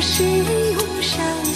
惑，往事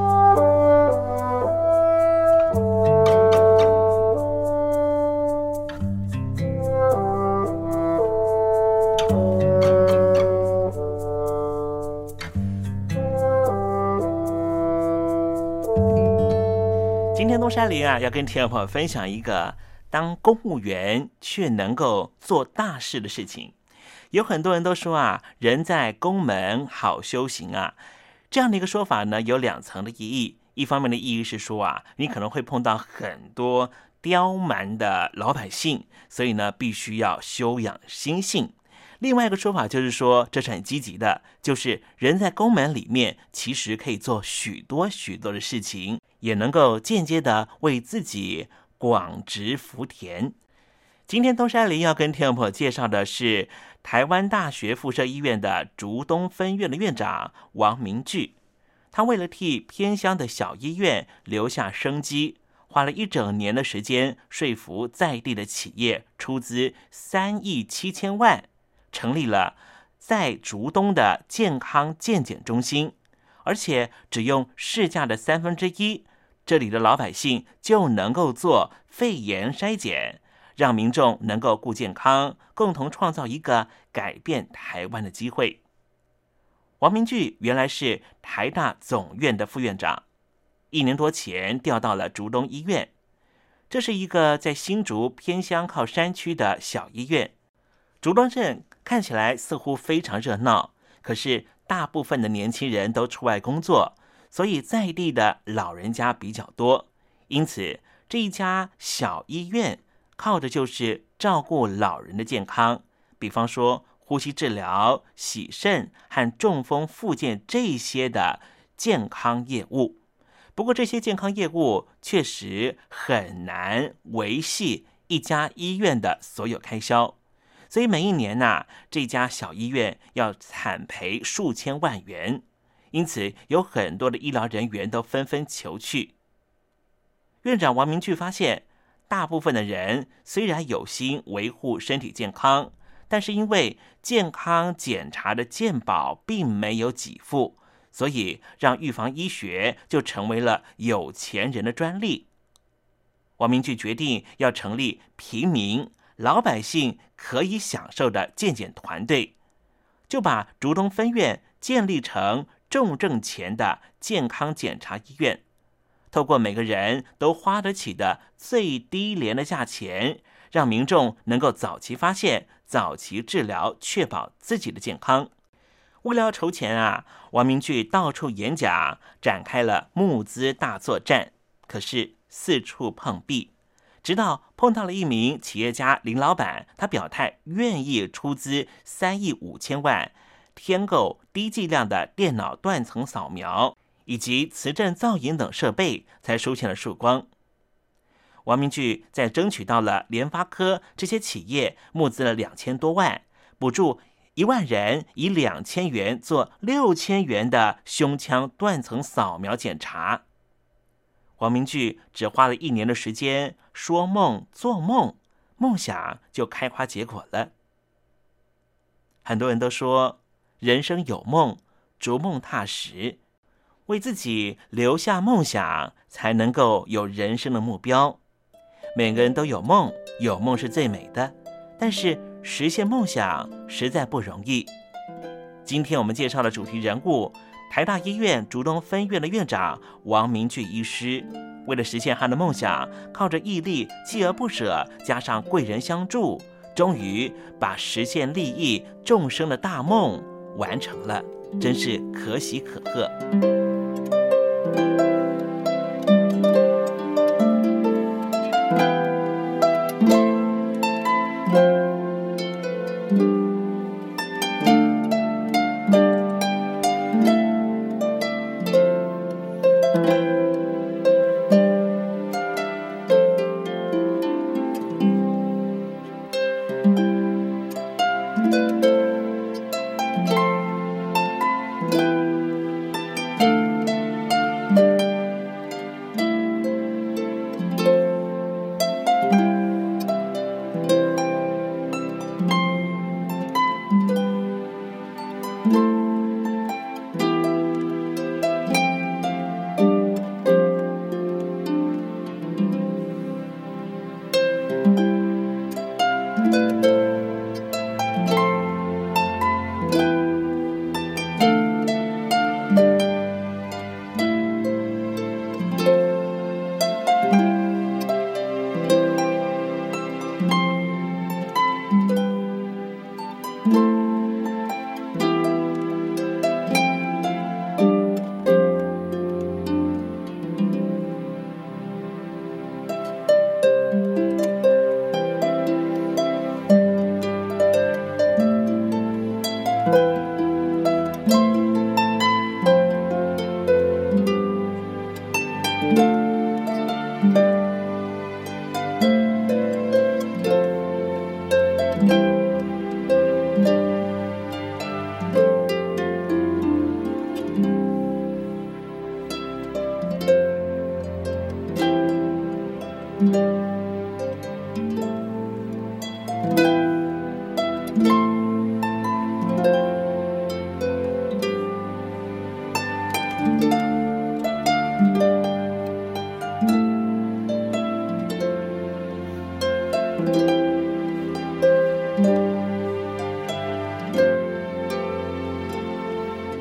东山林啊，要跟听众朋友分享一个当公务员却能够做大事的事情。有很多人都说啊，人在宫门好修行啊，这样的一个说法呢，有两层的意义。一方面的意义是说啊，你可能会碰到很多刁蛮的老百姓，所以呢，必须要修养心性。另外一个说法就是说，这是很积极的，就是人在宫门里面，其实可以做许多许多的事情。也能够间接的为自己广植福田。今天东山林要跟听众朋友介绍的是台湾大学附设医院的竹东分院的院长王明聚。他为了替偏乡的小医院留下生机，花了一整年的时间说服在地的企业出资三亿七千万，成立了在竹东的健康健检中心，而且只用市价的三分之一。这里的老百姓就能够做肺炎筛检，让民众能够顾健康，共同创造一个改变台湾的机会。王明炬原来是台大总院的副院长，一年多前调到了竹东医院。这是一个在新竹偏乡靠山区的小医院。竹东镇看起来似乎非常热闹，可是大部分的年轻人都出外工作。所以在地的老人家比较多，因此这一家小医院靠的就是照顾老人的健康，比方说呼吸治疗、洗肾和中风复健这些的健康业务。不过这些健康业务确实很难维系一家医院的所有开销，所以每一年呐，这家小医院要惨赔数千万元。因此，有很多的医疗人员都纷纷求去。院长王明俊发现，大部分的人虽然有心维护身体健康，但是因为健康检查的健保并没有给付，所以让预防医学就成为了有钱人的专利。王明俊决定要成立平民老百姓可以享受的健检团队，就把竹东分院建立成。重症前的健康检查医院，透过每个人都花得起的最低廉的价钱，让民众能够早期发现、早期治疗，确保自己的健康。为了筹钱啊，王明聚到处演讲，展开了募资大作战。可是四处碰壁，直到碰到了一名企业家林老板，他表态愿意出资三亿五千万。添购低剂量的电脑断层扫描以及磁振造影等设备，才出现了曙光。王明聚在争取到了联发科这些企业募资了两千多万，补助一万人以两千元做六千元的胸腔断层扫描检查。王明聚只花了一年的时间，说梦做梦，梦想就开花结果了。很多人都说。人生有梦，逐梦踏实，为自己留下梦想，才能够有人生的目标。每个人都有梦，有梦是最美的。但是实现梦想实在不容易。今天我们介绍的主题人物，台大医院竹东分院的院长王明俊医师，为了实现他的梦想，靠着毅力、锲而不舍，加上贵人相助，终于把实现利益众生的大梦完成了，真是可喜可贺。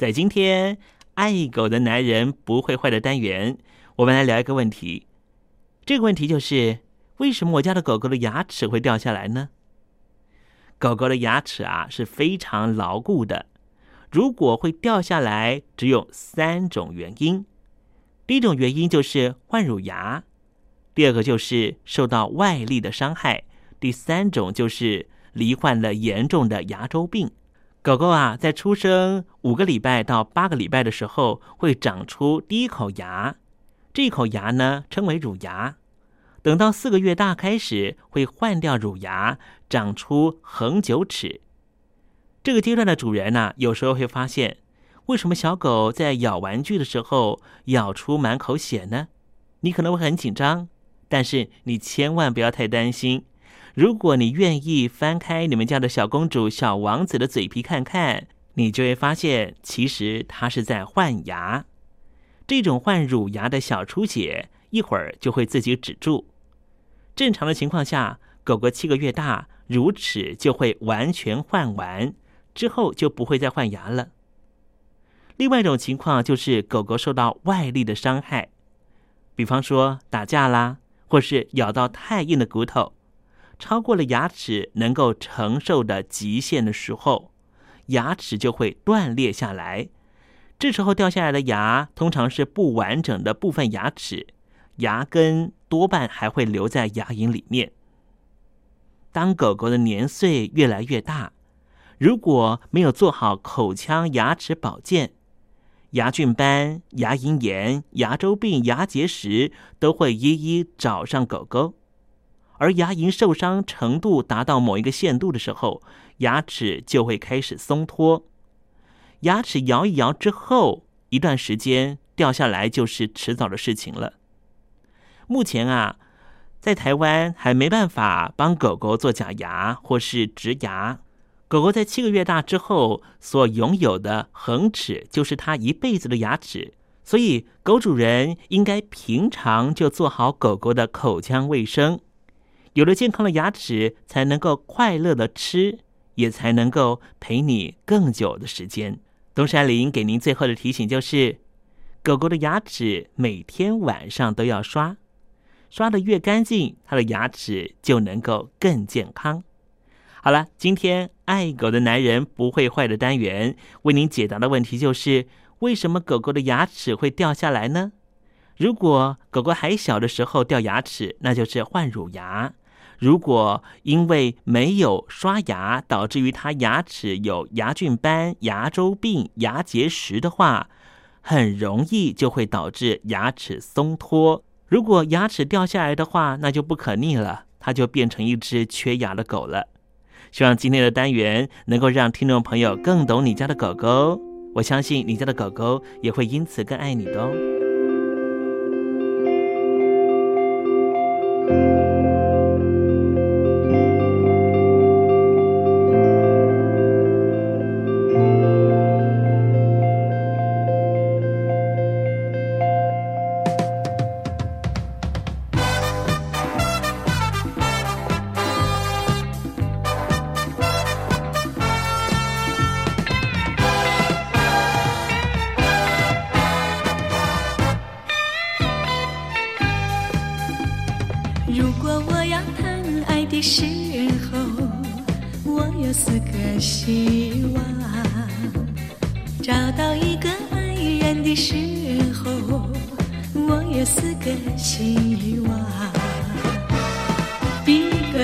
在今天爱狗的男人不会坏的单元，我们来聊一个问题。这个问题就是：为什么我家的狗狗的牙齿会掉下来呢？狗狗的牙齿啊是非常牢固的，如果会掉下来，只有三种原因。第一种原因就是换乳牙，第二个就是受到外力的伤害，第三种就是罹患了严重的牙周病。狗狗啊，在出生五个礼拜到八个礼拜的时候，会长出第一口牙，这一口牙呢称为乳牙。等到四个月大开始，会换掉乳牙，长出恒久齿。这个阶段的主人呢、有时候会发现。为什么小狗在咬玩具的时候咬出满口血呢？你可能会很紧张，但是你千万不要太担心。如果你愿意翻开你们家的小公主、小王子的嘴皮看看，你就会发现，其实它是在换牙。这种换乳牙的小出血，一会儿就会自己止住。正常的情况下，狗狗七个月大，乳齿就会完全换完，之后就不会再换牙了。另外一种情况就是狗狗受到外力的伤害，比方说打架啦，或是咬到太硬的骨头，超过了牙齿能够承受的极限的时候，牙齿就会断裂下来。这时候掉下来的牙通常是不完整的部分牙齿，牙根多半还会留在牙龈里面。当狗狗的年岁越来越大，如果没有做好口腔牙齿保健，牙菌斑、牙龈炎、牙周病、牙结石都会一一找上狗狗，而牙龈受伤程度达到某一个限度的时候，牙齿就会开始松脱。牙齿摇一摇之后，一段时间掉下来就是迟早的事情了。目前啊，在台湾还没办法帮狗狗做假牙或是植牙。狗狗在七个月大之后所拥有的恒齿，就是它一辈子的牙齿。所以，狗主人应该平常就做好狗狗的口腔卫生，有了健康的牙齿，才能够快乐的吃，也才能够陪你更久的时间。东山林给您最后的提醒就是：狗狗的牙齿每天晚上都要刷，刷的越干净，它的牙齿就能够更健康。好了，今天爱狗的男人不会坏的单元为您解答的问题就是。为什么狗狗的牙齿会掉下来呢？如果狗狗还小的时候掉牙齿，那就是换乳牙；如果因为没有刷牙，导致于它牙齿有牙菌斑、牙周病、牙结石的话，很容易就会导致牙齿松脱。如果牙齿掉下来的话，那就不可逆了，它就变成一只缺牙的狗了。希望今天的单元能够让听众朋友更懂你家的狗狗。我相信你家的狗狗也会因此更爱你的哦。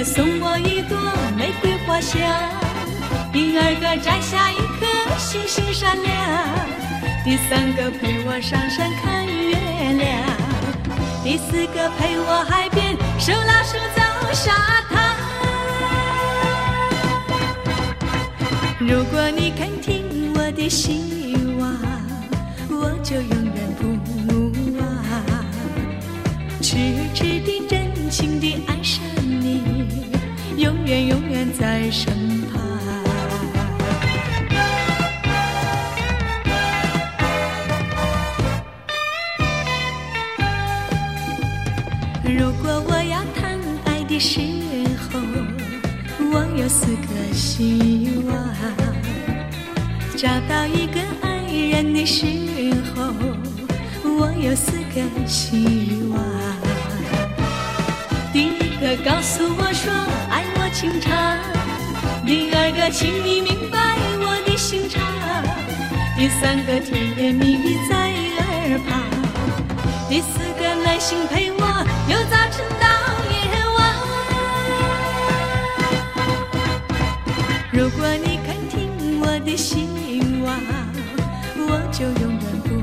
送我一朵玫瑰花香第二个摘下一颗星星闪亮，第三个陪我上山看月亮，第四个陪我海边手拉手走沙滩。如果你肯听我的希望，我就永远不忘，痴痴的、真情的爱，永远永远在身旁。如果我要谈爱的时候，我有四个希望；找到一个爱人的时候，我有四个希望。告诉我说爱我情长，第二个请你明白我的心肠，第三个甜言蜜语在耳旁，第四个耐心陪我由早晨到夜晚。如果你肯听我的希望，我就永远不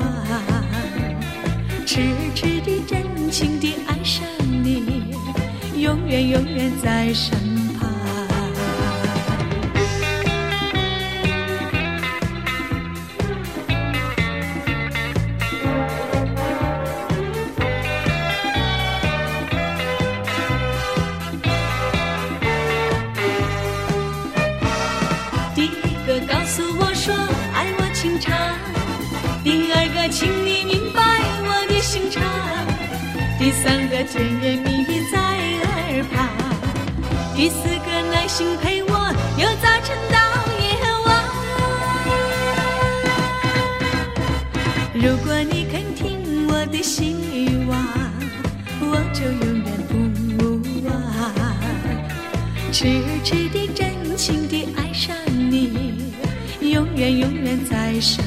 忘，痴痴的、真情的，永远永远在身旁。第一个告诉我说爱我情长，第二个请你明白我的心肠，第三个甜言蜜。第四个耐心陪我由早晨到夜晚。如果你肯听我的希望，我就永远不忘，痴痴的、真情的爱上你，永远永远在身